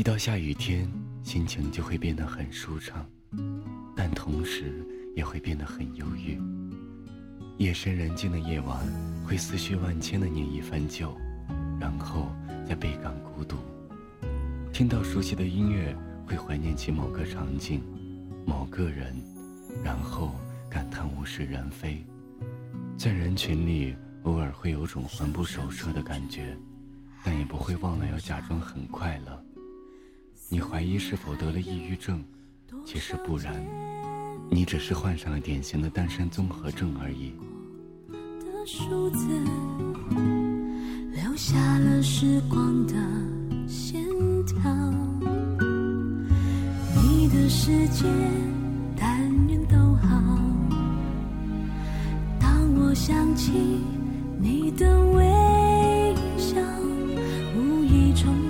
一到下雨天，心情就会变得很舒畅，但同时也会变得很忧郁。夜深人静的夜晚，会思绪万千的念一番旧，然后再倍感孤独。听到熟悉的音乐，会怀念起某个场景、某个人，然后感叹物是人非。在人群里，偶尔会有种魂不守舍的感觉，但也不会忘了要假装很快乐。你怀疑是否得了抑郁症，其实不然，你只是患上了典型的单身综合症而已。的数字留下了时光的线条，你的世界但愿都好。当我想起你的微笑，无意重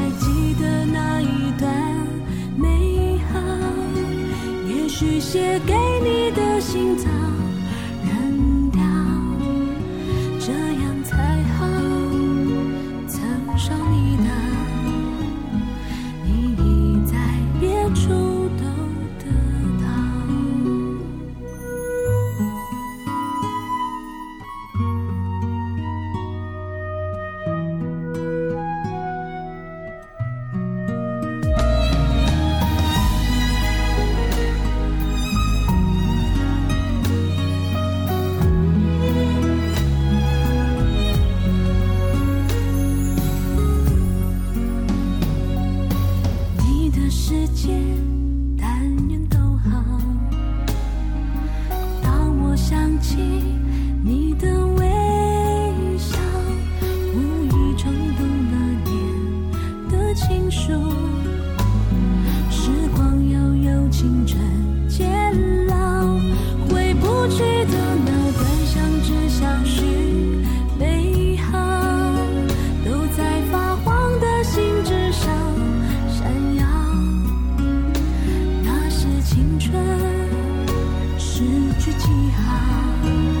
写给你的信早想起你的去记号，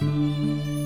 Música